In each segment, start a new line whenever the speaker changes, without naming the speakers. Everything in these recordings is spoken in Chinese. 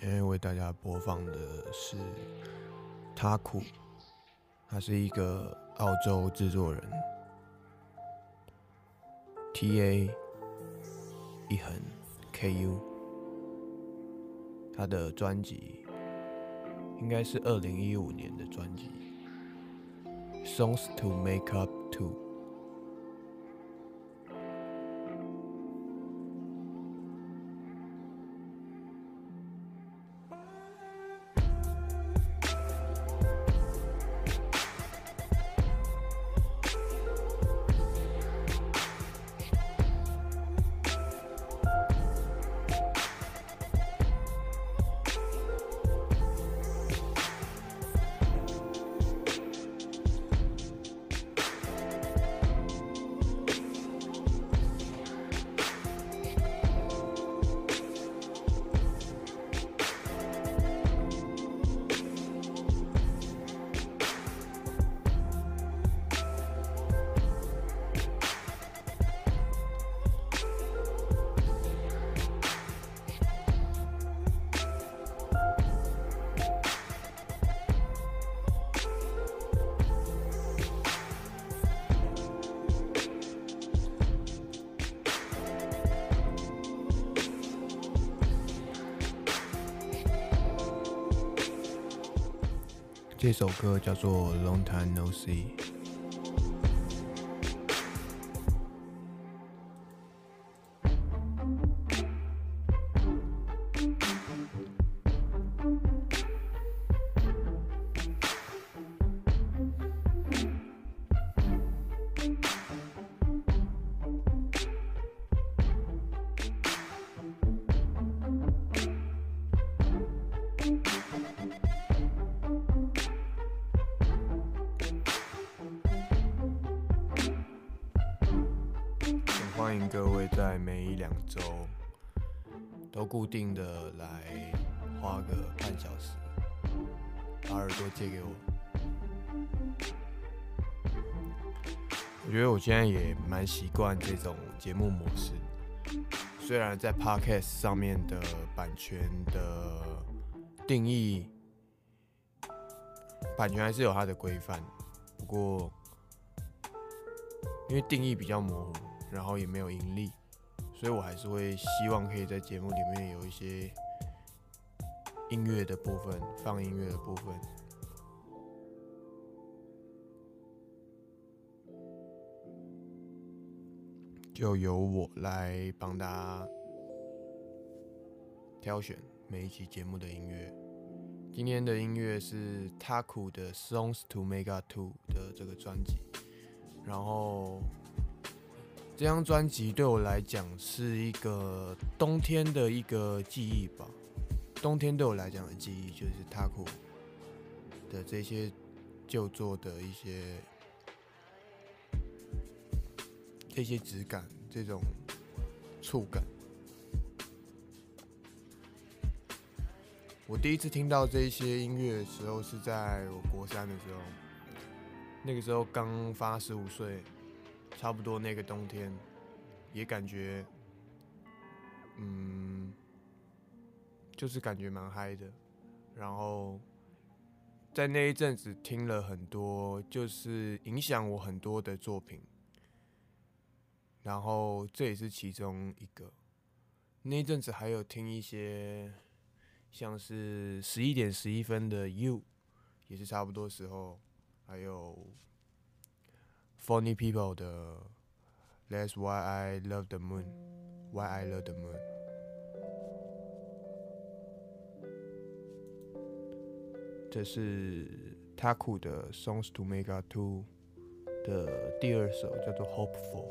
今天为大家播放的是他库，他是一个澳洲制作人，T A 一横 K U，他的专辑应该是二零一五年的专辑，Songs to Make Up To。这首歌叫做《Long Time No See》。各位在每一两周都固定的来花个半小时，把耳朵借给我。我觉得我现在也蛮习惯这种节目模式，虽然在 Podcast 上面的版权的定义，版权还是有它的规范，不过因为定义比较模糊。然后也没有盈利，所以我还是会希望可以在节目里面有一些音乐的部分，放音乐的部分，就由我来帮大家挑选每一期节目的音乐。今天的音乐是 Taku 的《Songs to Make Up To》的这个专辑，然后。这张专辑对我来讲是一个冬天的一个记忆吧。冬天对我来讲的记忆就是 Taco 的这些旧作的一些这些质感，这种触感。我第一次听到这些音乐的时候是在我国三的时候，那个时候刚发十五岁。差不多那个冬天，也感觉，嗯，就是感觉蛮嗨的。然后在那一阵子听了很多，就是影响我很多的作品。然后这也是其中一个。那一阵子还有听一些，像是十一点十一分的 You，也是差不多时候，还有。Funny People 的 That's Why I Love the Moon，Why I Love the Moon。
这是 Taku 的 Songs to Mega Two 的第二首，叫做 Hopeful。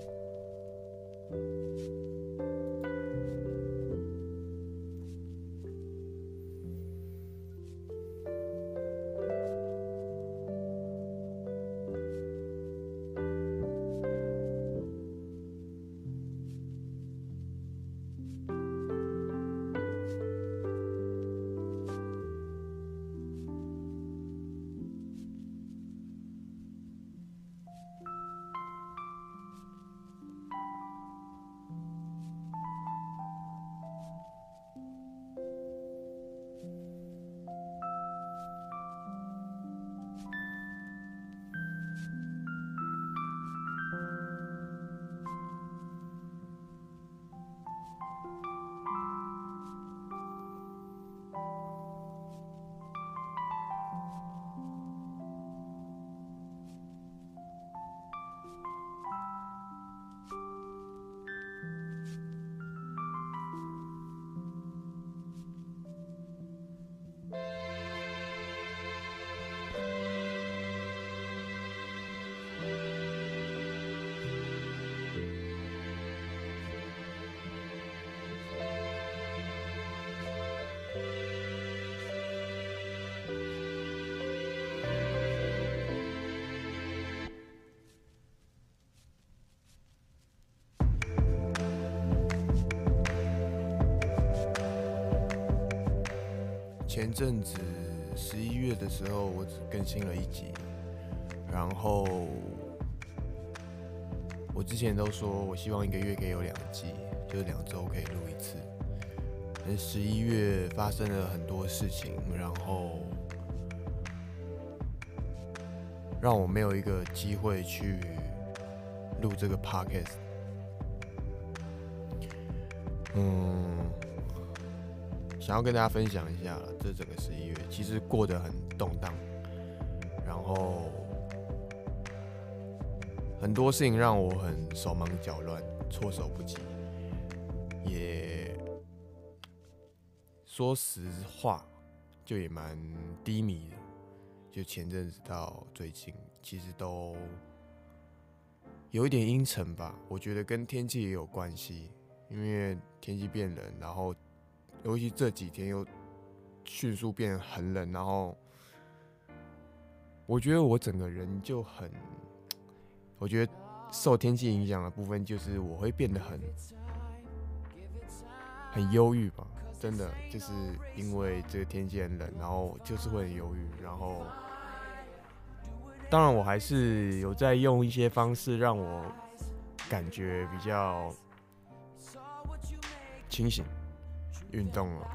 前阵子十一月的时候，我只更新了一集，然后我之前都说我希望一个月可以有两集，就是两周可以录一次。但十一月发生了很多事情，然后让我没有一个机会去录这个 podcast。嗯。想要跟大家分享一下，这整个十一月其实过得很动荡，然后很多事情让我很手忙脚乱、措手不及。也说实话，就也蛮低迷的。就前阵子到最近，其实都有一点阴沉吧。我觉得跟天气也有关系，因为天气变冷，然后。尤其这几天又迅速变很冷，然后我觉得我整个人就很，我觉得受天气影响的部分就是我会变得很很忧郁吧，真的就是因为这个天气很冷，然后就是会很忧郁，然后当然我还是有在用一些方式让我感觉比较清醒。运动了，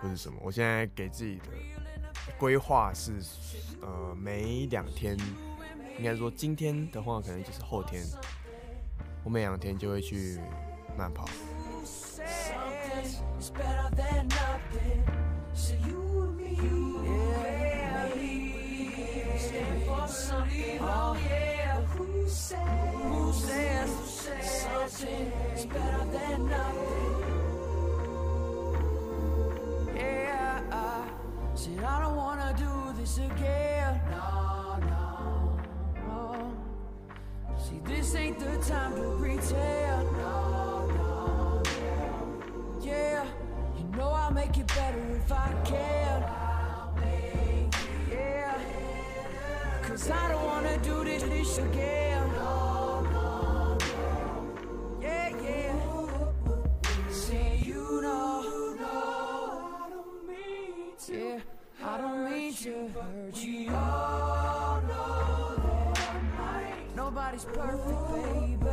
或是什么？我现在给自己的规划是，呃，每两天，应该说今天的话，可能就是后天，我每两天就会去慢跑。Said I don't wanna do this again. No, no, no. See, this ain't the time to pretend. No, no, no. Yeah, you know I'll make it better if I can. Yeah. Cause I don't wanna do this again. Nobody's perfect, baby.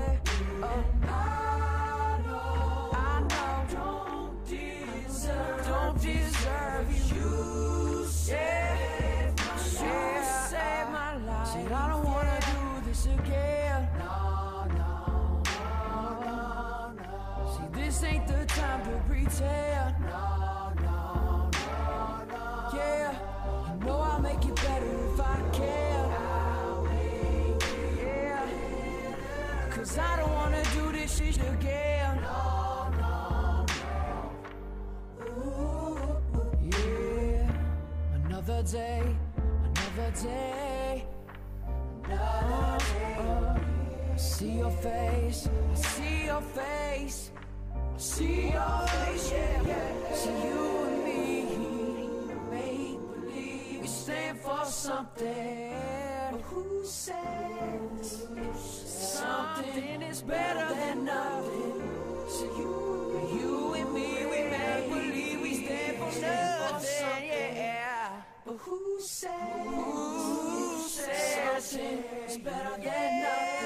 Oh, I know, I know. Don't deserve, don't deserve you. Yeah, yeah, save my life. Said I don't wanna do this again. No, no, no, no. See, this ain't the time to pretend. Cause I don't wanna do this shit again. No, no, no. Ooh, yeah. Another day, another day. Another day. I see your face, I see your face. I see your face, yeah. See you and me, make believe we stand for something. But who says something is better than nothing? So you, you and me, we make believe we stand for nothing, yeah. But who says, who says something is better than nothing?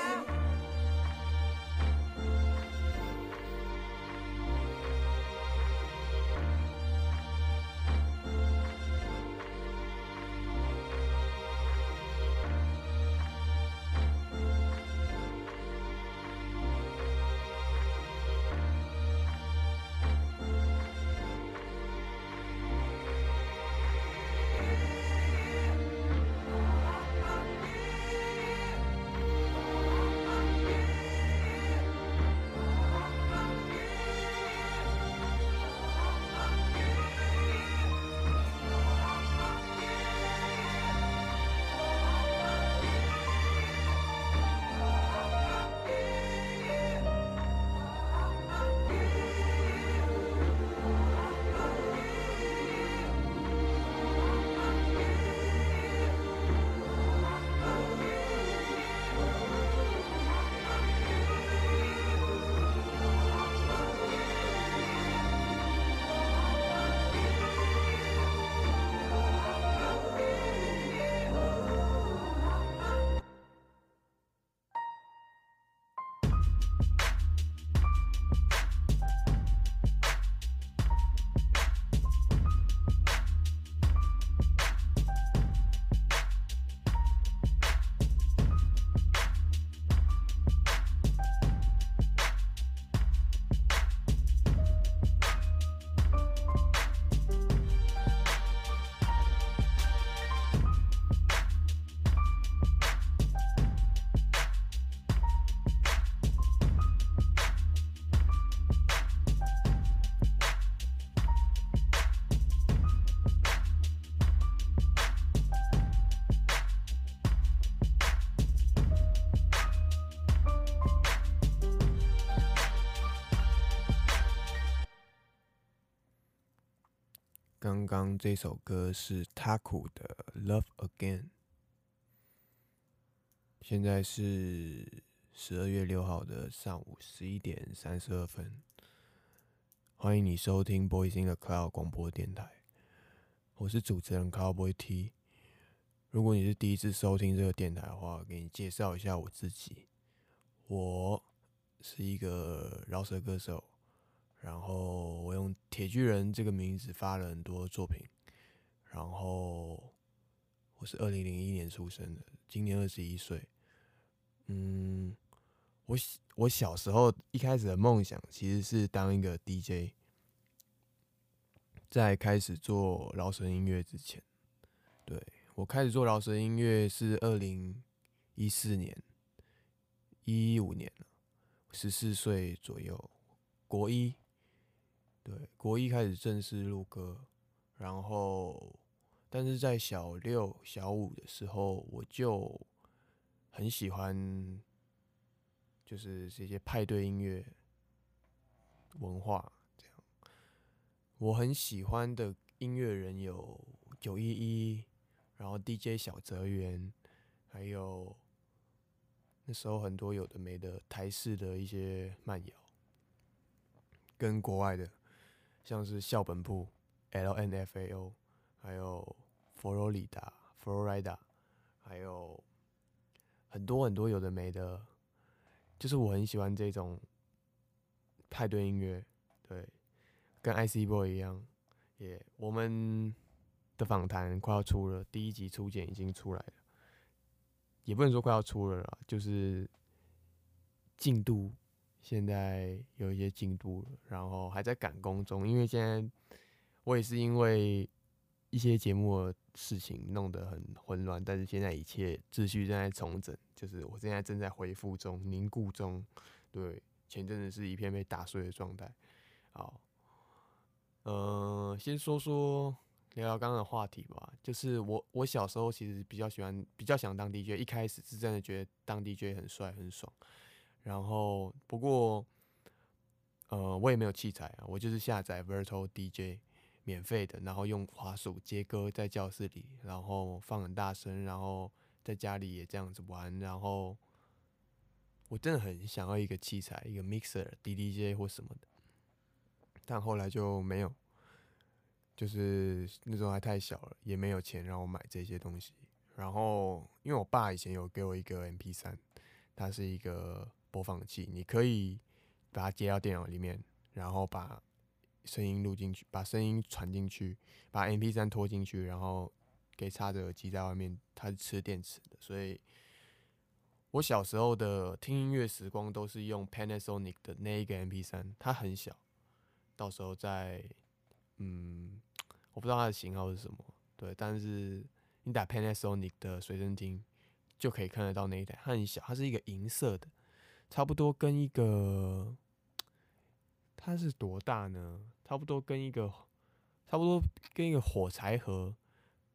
刚刚这首歌是 Taku 的《Love Again》，现在是十二月六号的上午十一点三十二分。欢迎你收听 Boys in the Cloud 广播电台，我是主持人 Cowboy T。如果你是第一次收听这个电台的话，给你介绍一下我自己，我是一个饶舌歌手。然后我用铁巨人这个名字发了很多作品。然后我是二零零一年出生的，今年二十一岁。嗯，我我小时候一开始的梦想其实是当一个 DJ。在开始做饶舌音乐之前，对我开始做饶舌音乐是二零一四年，一五年了，十四岁左右，国一。对，国一开始正式录歌，然后，但是在小六、小五的时候，我就很喜欢，就是这些派对音乐文化这样。我很喜欢的音乐人有九一一，然后 DJ 小泽源，还有那时候很多有的没的台式的一些慢摇，跟国外的。像是校本部 （LNFAO），还有佛罗里达 （Florida），还有很多很多有的没的，就是我很喜欢这种派对音乐。对，跟 IC Boy 一样，也我们的访谈快要出了，第一集初剪已经出来了，也不能说快要出了啦，就是进度。现在有一些进度了，然后还在赶工中。因为现在我也是因为一些节目的事情弄得很混乱，但是现在一切秩序正在重整，就是我现在正在恢复中、凝固中。对，前阵子是一片被打碎的状态。好，呃，先说说聊聊刚刚的话题吧。就是我我小时候其实比较喜欢，比较想当 DJ。一开始是真的觉得当 DJ 很帅很爽。然后不过，呃，我也没有器材啊，我就是下载 Virtual DJ 免费的，然后用滑鼠接歌在教室里，然后放很大声，然后在家里也这样子玩。然后我真的很想要一个器材，一个 mixer、DDJ 或什么的，但后来就没有。就是那时候还太小了，也没有钱让我买这些东西。然后，因为我爸以前有给我一个 MP 三，它是一个播放器，你可以把它接到电脑里面，然后把声音录进去，把声音传进去，把 MP 三拖进去，然后给插着耳机在外面。它是吃电池的，所以我小时候的听音乐时光都是用 Panasonic 的那一个 MP 三，它很小，到时候再。嗯，我不知道它的型号是什么，对，但是你打 Panasonic 的随身听就可以看得到那一台，它很小，它是一个银色的，差不多跟一个，它是多大呢？差不多跟一个，差不多跟一个火柴盒，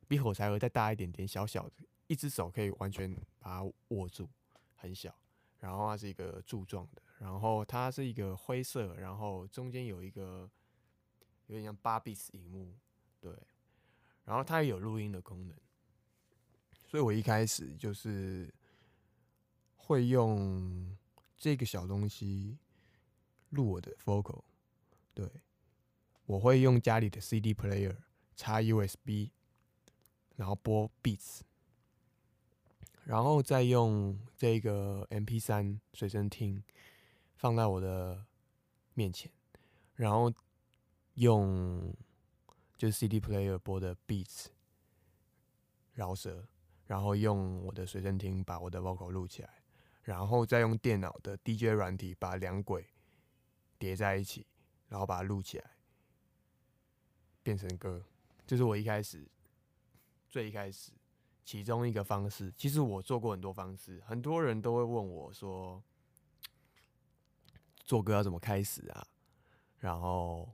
比火柴盒再大一点点，小小的，一只手可以完全把它握住，很小，然后它是一个柱状的，然后它是一个灰色，然后中间有一个。有点像八 bits 荧幕，对，然后它也有录音的功能，所以我一开始就是会用这个小东西录我的 vocal，对，我会用家里的 CD player 插 USB，然后播 beats，然后再用这个 MP 三随身听放在我的面前，然后。用就是 CD player 播的 beats 饶舌，然后用我的随身听把我的 vocal 录起来，然后再用电脑的 DJ 软体把两轨叠在一起，然后把它录起来，变成歌。这是我一开始最一开始其中一个方式。其实我做过很多方式，很多人都会问我说，做歌要怎么开始啊？然后。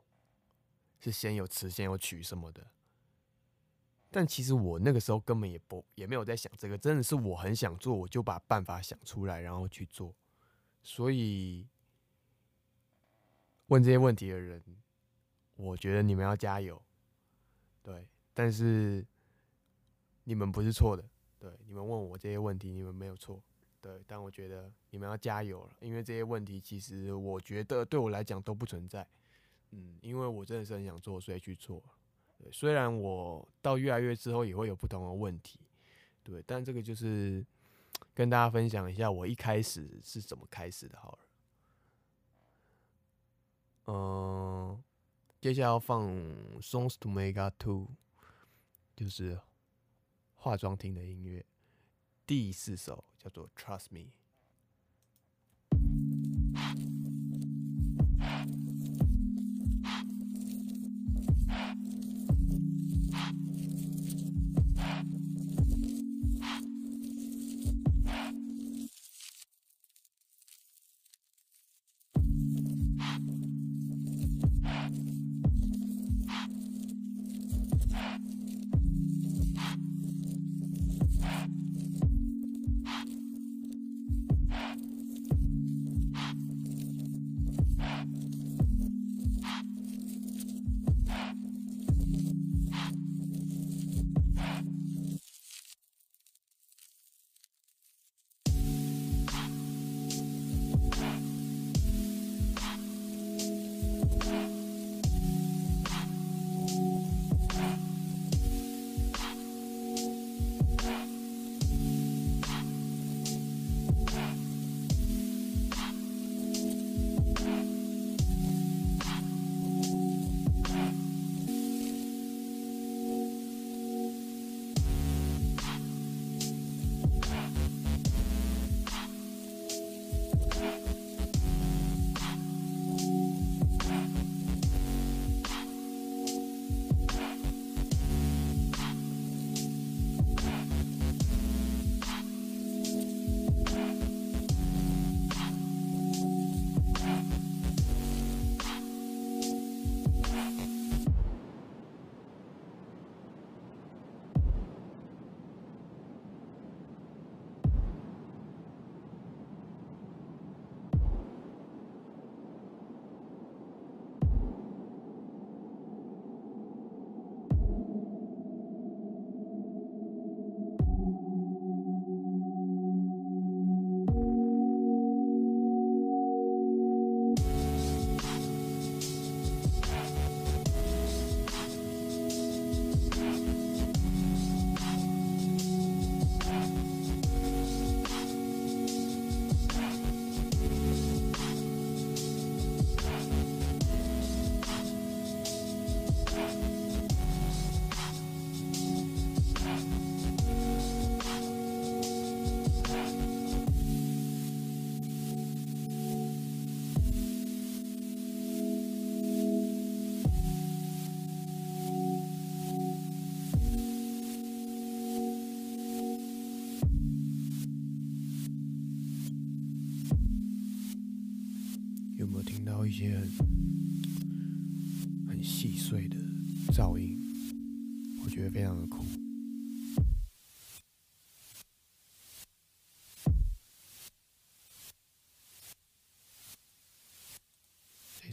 是先有词，先有曲什么的，但其实我那个时候根本也不也没有在想这个，真的是我很想做，我就把办法想出来，然后去做。所以问这些问题的人，我觉得你们要加油，对，但是你们不是错的，对，你们问我这些问题，你们没有错，对，但我觉得你们要加油了，因为这些问题其实我觉得对我来讲都不存在。嗯，因为我真的是很想做，所以去做。虽然我到越来越之后也会有不同的问题，对，但这个就是跟大家分享一下我一开始是怎么开始的。好了，嗯，接下来要放《Songs to Make Up To》，就是化妆厅的音乐，第四首叫做《Trust Me》。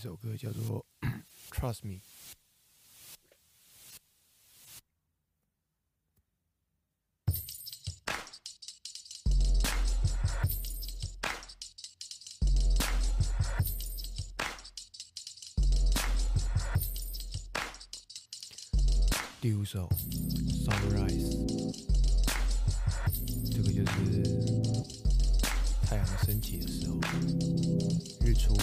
首歌叫做 《Trust Me》。第五首《Sunrise》，这个就是太阳升起的时候，日出。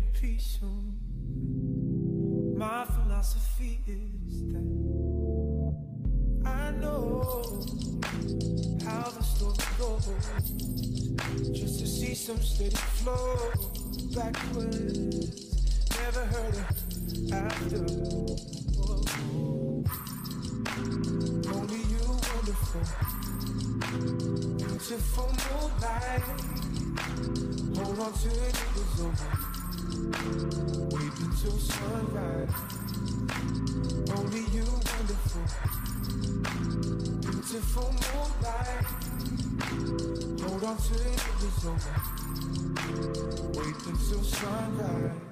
Ready with it. My philosophy is that I know how the story goes. Just to see some steady flow backwards. Never heard of after. Only you wonderful beautiful moonlight. Hold on to it, it over. Wait until sunrise. Only you, wonderful, beautiful moonlight. Hold on to it, it over. Wait until sunrise.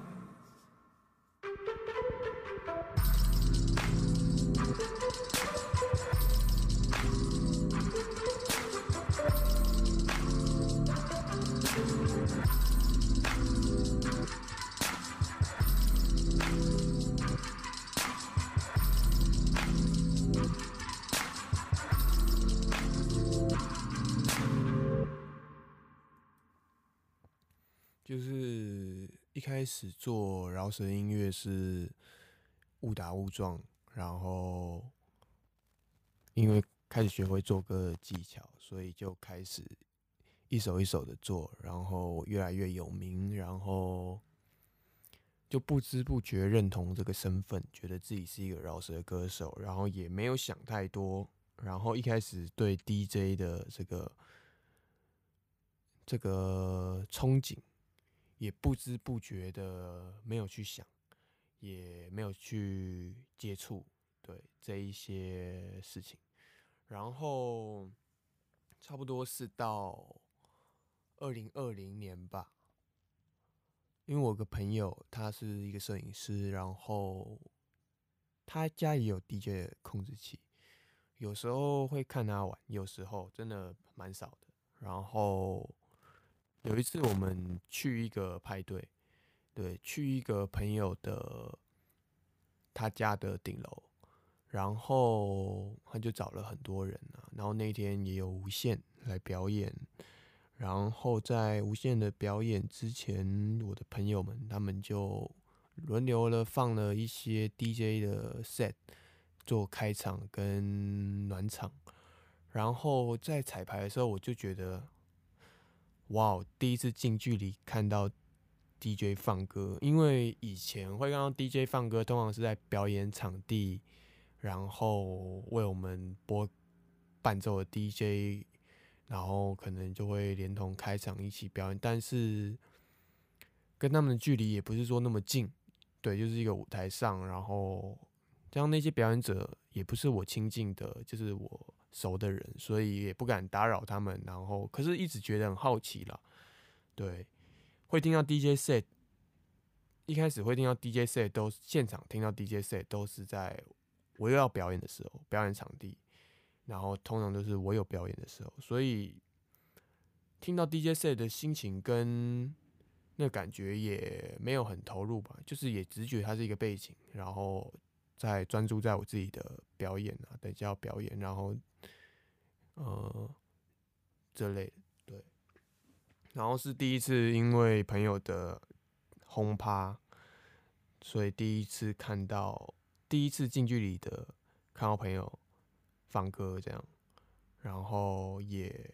始做饶舌音乐是误打误撞，然后因为开始学会做歌的技巧，所以就开始一首一首的做，然后越来越有名，然后就不知不觉认同这个身份，觉得自己是一个饶舌歌手，然后也没有想太多，然后一开始对 DJ 的这个这个憧憬。也不知不觉的没有去想，也没有去接触，对这一些事情。然后差不多是到二零二零年吧，因为我个朋友他是一个摄影师，然后他家也有 DJ 控制器，有时候会看他玩，有时候真的蛮少的。然后。有一次我们去一个派对，对，去一个朋友的他家的顶楼，然后他就找了很多人啊，然后那天也有无限来表演，然后在无限的表演之前，我的朋友们他们就轮流的放了一些 DJ 的 set 做开场跟暖场，然后在彩排的时候，我就觉得。哇！第一次近距离看到 DJ 放歌，因为以前会看到 DJ 放歌，通常是在表演场地，然后为我们播伴奏的 DJ，然后可能就会连同开场一起表演，但是跟他们的距离也不是说那么近，对，就是一个舞台上，然后像那些表演者也不是我亲近的，就是我熟的人，所以也不敢打扰他们。然后，可是一直觉得很好奇啦，对，会听到 DJ set，一开始会听到 DJ set 都现场听到 DJ set 都是在我又要表演的时候，表演场地，然后通常都是我有表演的时候，所以听到 DJ set 的心情跟那感觉也没有很投入吧，就是也只觉它是一个背景，然后在专注在我自己的表演啊，等一下要表演，然后呃这类对，然后是第一次因为朋友的轰趴，所以第一次看到第一次近距离的看到朋友放歌这样，然后也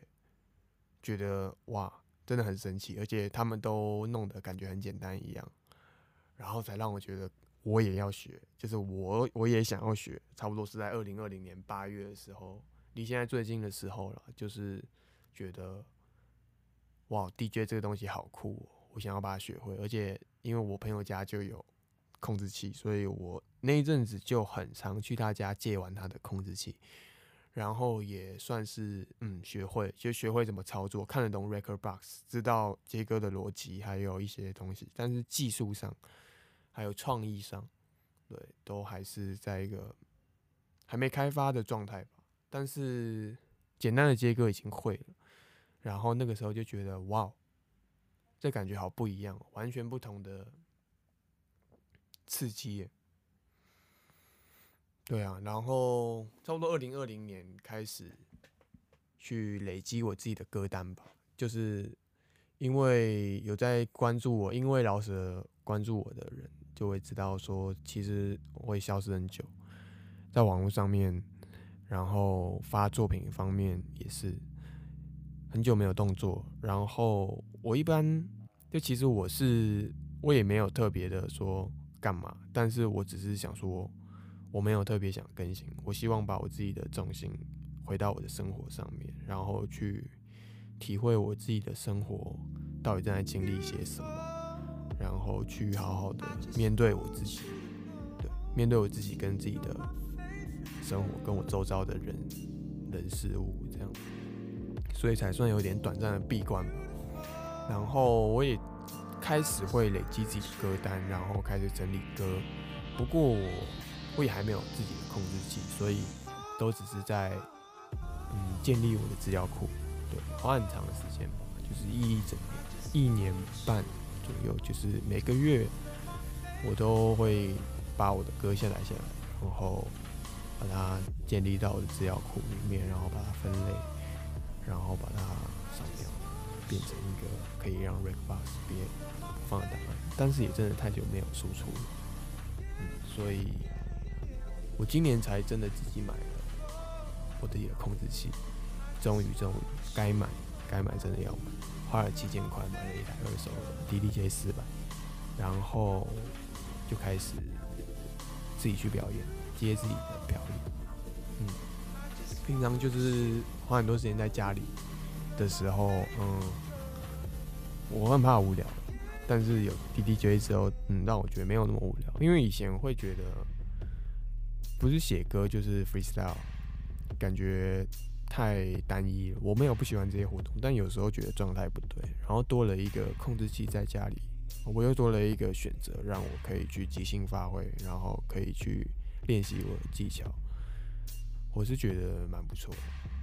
觉得哇。真的很神奇，而且他们都弄得感觉很简单一样，然后才让我觉得我也要学，就是我我也想要学。差不多是在二零二零年八月的时候，离现在最近的时候了，就是觉得哇，DJ 这个东西好酷，我想要把它学会。而且因为我朋友家就有控制器，所以我那一阵子就很常去他家借玩他的控制器。然后也算是嗯学会，就学会怎么操作，看得懂 record box，知道接歌的逻辑，还有一些东西。但是技术上，还有创意上，对，都还是在一个还没开发的状态吧。但是简单的接歌已经会了。然后那个时候就觉得哇，这感觉好不一样，完全不同的刺激。对啊，然后差不多二零二零年开始去累积我自己的歌单吧，就是因为有在关注我，因为老舍关注我的人就会知道说，其实我会消失很久，在网络上面，然后发作品方面也是很久没有动作，然后我一般就其实我是我也没有特别的说干嘛，但是我只是想说。我没有特别想更新，我希望把我自己的重心回到我的生活上面，然后去体会我自己的生活到底正在经历些什么，然后去好好的面对我自己，对，面对我自己跟自己的生活，跟我周遭的人人事物这样，所以才算有点短暂的闭关吧。然后我也开始会累积自己的歌单，然后开始整理歌，不过我。我也还没有自己的控制器，所以都只是在嗯建立我的资料库，对，花很长的时间吧，就是一整年、一年半左右，就是每个月我都会把我的歌下载下来，然后把它建立到我的资料库里面，然后把它分类，然后把它扫描，变成一个可以让 Recbox 别放的档案。但是也真的太久没有输出了，嗯，所以。我今年才真的自己买了我自己的控制器，终于终于该买该买真的要买，花了七千块买了一台二手的 DDJ 四百，然后就开始自己去表演，接自己的表演。嗯，平常就是花很多时间在家里的时候，嗯，我很怕无聊，但是有 DDJ 之后，嗯，让我觉得没有那么无聊，因为以前会觉得。不是写歌就是 freestyle，感觉太单一了。我没有不喜欢这些活动，但有时候觉得状态不对。然后多了一个控制器在家里，我又多了一个选择，让我可以去即兴发挥，然后可以去练习我的技巧。我是觉得蛮不错的。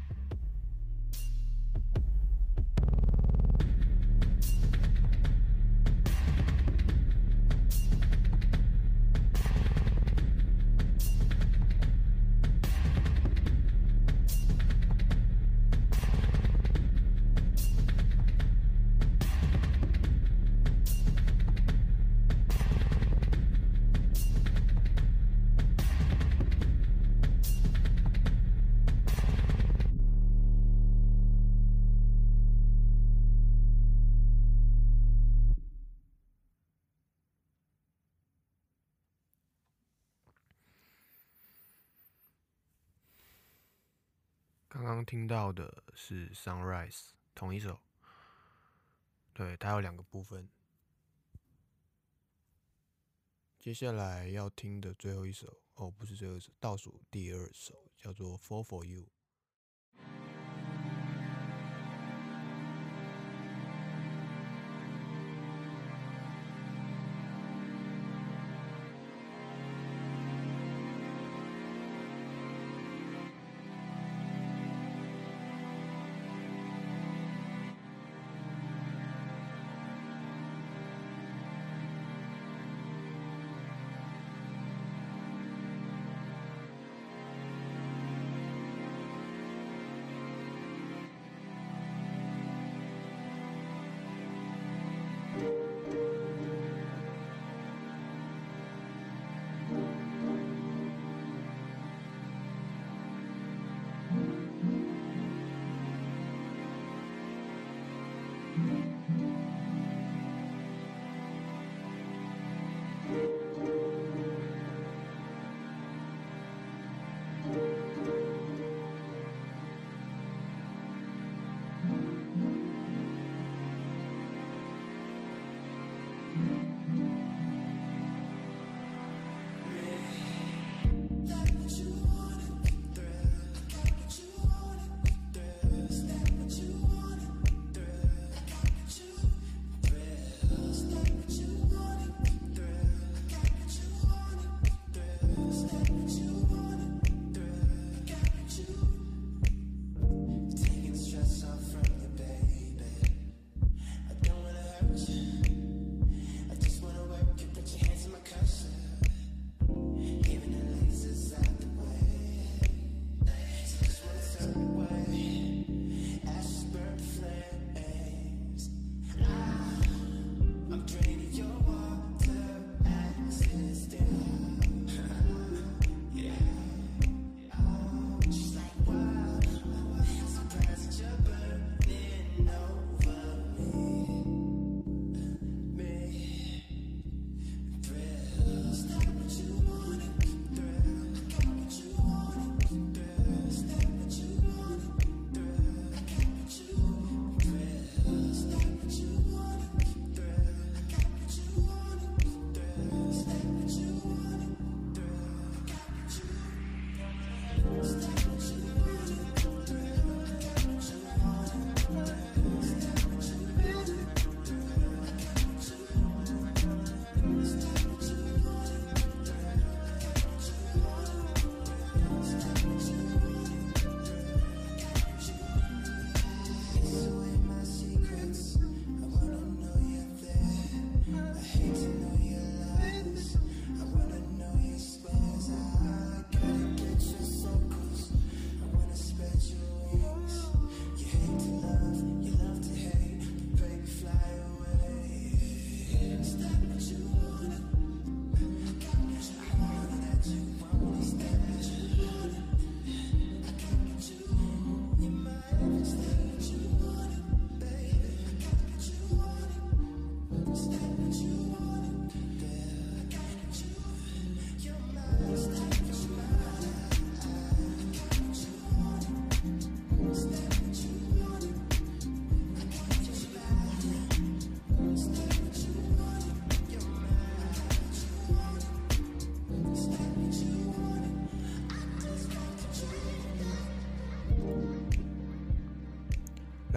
刚刚听到的是《Sunrise》，同一首。对，它有两个部分。
接下来要听的最后一首，哦，不是最后一首，倒数第二首，叫做《Fall for You》。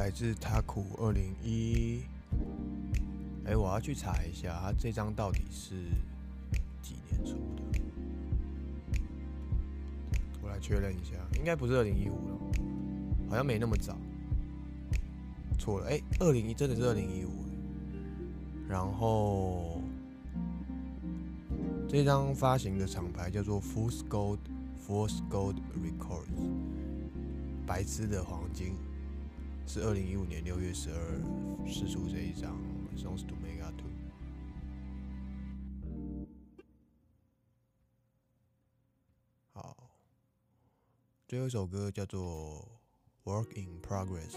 来自 Taku 二零一，哎，我要去查一下，他这张到底是几年出的？我来确认一下，应该不是二零一五了，好像没那么早。错了，哎，二零一真的是二零一五。然后这张发行的厂牌叫做 Force Gold，Force Gold Records，白痴的黄金。是二零一五年六月十二试出这一张《Songs to Mega Two》。好，最后一首歌叫做《Work in Progress》。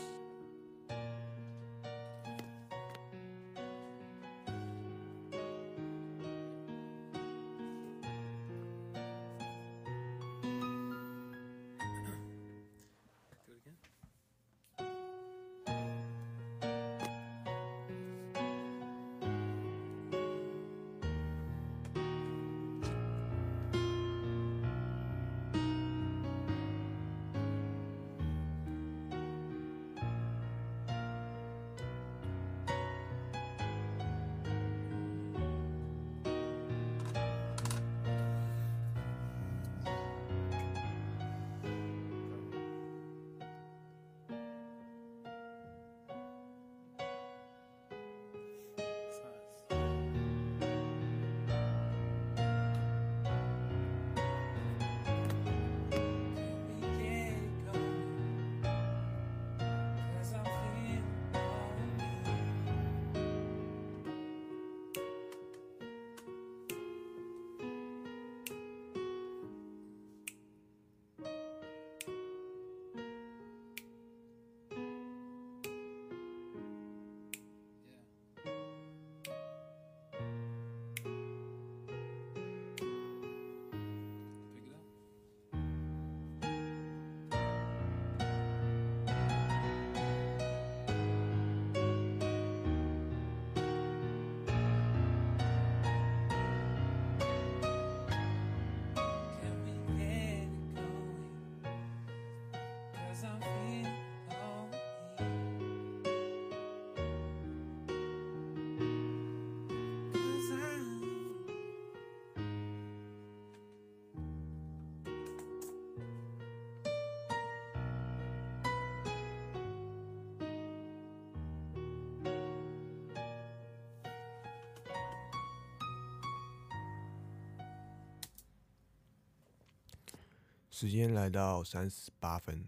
时间来到三十八分，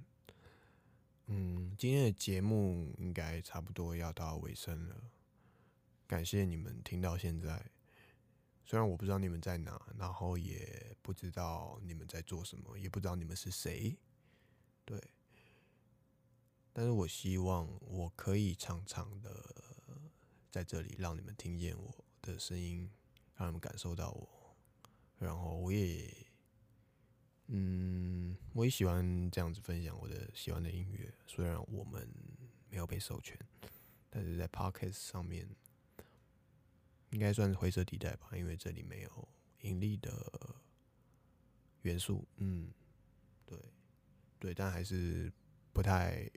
嗯，今天的节目应该差不多要到尾声了。感谢你们听到现在，虽然我不知道你们在哪，然后也不知道你们在做什么，也不知道你们是谁，对。但是我希望我可以常常的在这里让你们听见我的声音，让你们感受到我，然后我也，嗯，我也喜欢这样子分享我的喜欢的音乐。虽然我们没有被授权，但是在 Podcast 上面应该算是灰色地带吧，因为这里没有盈利的元素。嗯，对，对，但还是不太。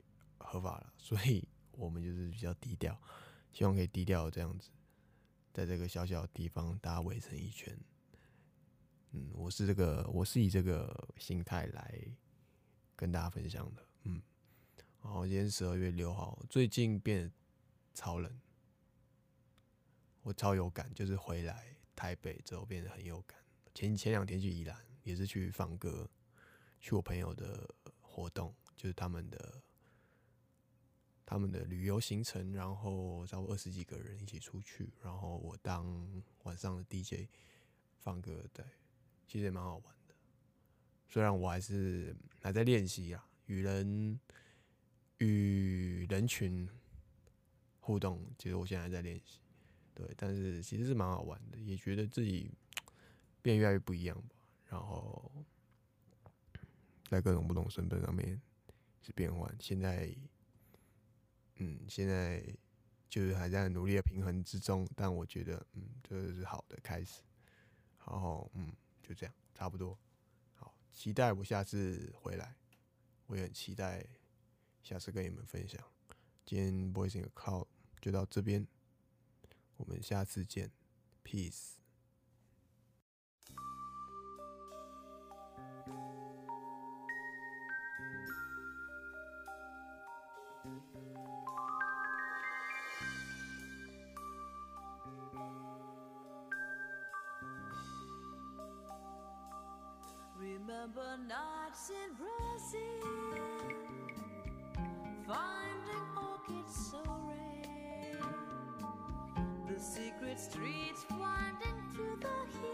合法了，所以 我们就是比较低调，希望可以低调这样子，在这个小小的地方，大家围成一圈。嗯，我是这个，我是以这个心态来跟大家分享的。嗯，然后今天十二月六号，最近变超冷，我超有感，就是回来台北之后变得很有感。前前两天去宜兰，也是去放歌，去我朋友的活动，就是他们的。他们的旅游行程，然后差不多二十几个人一起出去，然后我当晚上的 DJ 放歌，对，其实也蛮好玩的。虽然我还是还在练习啊，与人与人群互动，其实我现在还在练习，对，但是其实是蛮好玩的，也觉得自己变越来越不一样吧。然后在各种不同身份上面是变换，现在。嗯，现在就是还在努力的平衡之中，但我觉得，嗯，这是好的开始。然后，嗯，就这样，差不多。好，期待我下次回来，我也很期待下次跟你们分享。今天 Voice in a Cloud 就到这边，我们下次见，Peace。
summer nights in Brazil, finding orchids so rare, the secret streets winding to the hills.